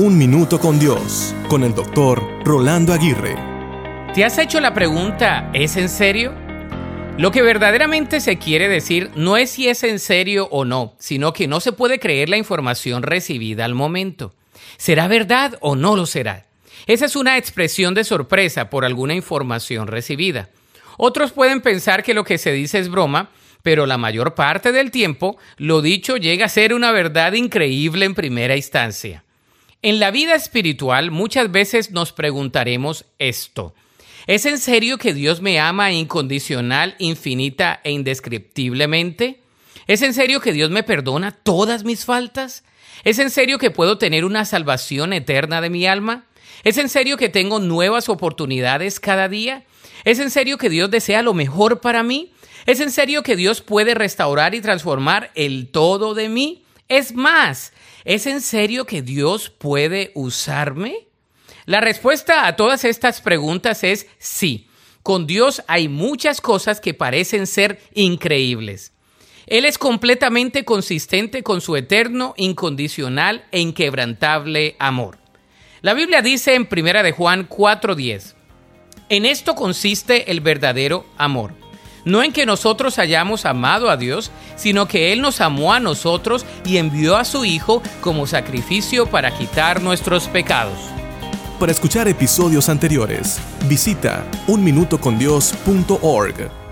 Un Minuto con Dios, con el doctor Rolando Aguirre. ¿Te has hecho la pregunta, ¿es en serio? Lo que verdaderamente se quiere decir no es si es en serio o no, sino que no se puede creer la información recibida al momento. ¿Será verdad o no lo será? Esa es una expresión de sorpresa por alguna información recibida. Otros pueden pensar que lo que se dice es broma, pero la mayor parte del tiempo lo dicho llega a ser una verdad increíble en primera instancia. En la vida espiritual muchas veces nos preguntaremos esto. ¿Es en serio que Dios me ama incondicional, infinita e indescriptiblemente? ¿Es en serio que Dios me perdona todas mis faltas? ¿Es en serio que puedo tener una salvación eterna de mi alma? ¿Es en serio que tengo nuevas oportunidades cada día? ¿Es en serio que Dios desea lo mejor para mí? ¿Es en serio que Dios puede restaurar y transformar el todo de mí? Es más, ¿es en serio que Dios puede usarme? La respuesta a todas estas preguntas es sí. Con Dios hay muchas cosas que parecen ser increíbles. Él es completamente consistente con su eterno, incondicional e inquebrantable amor. La Biblia dice en 1 de Juan 4:10, en esto consiste el verdadero amor no en que nosotros hayamos amado a Dios, sino que Él nos amó a nosotros y envió a su Hijo como sacrificio para quitar nuestros pecados. Para escuchar episodios anteriores, visita unminutocondios.org.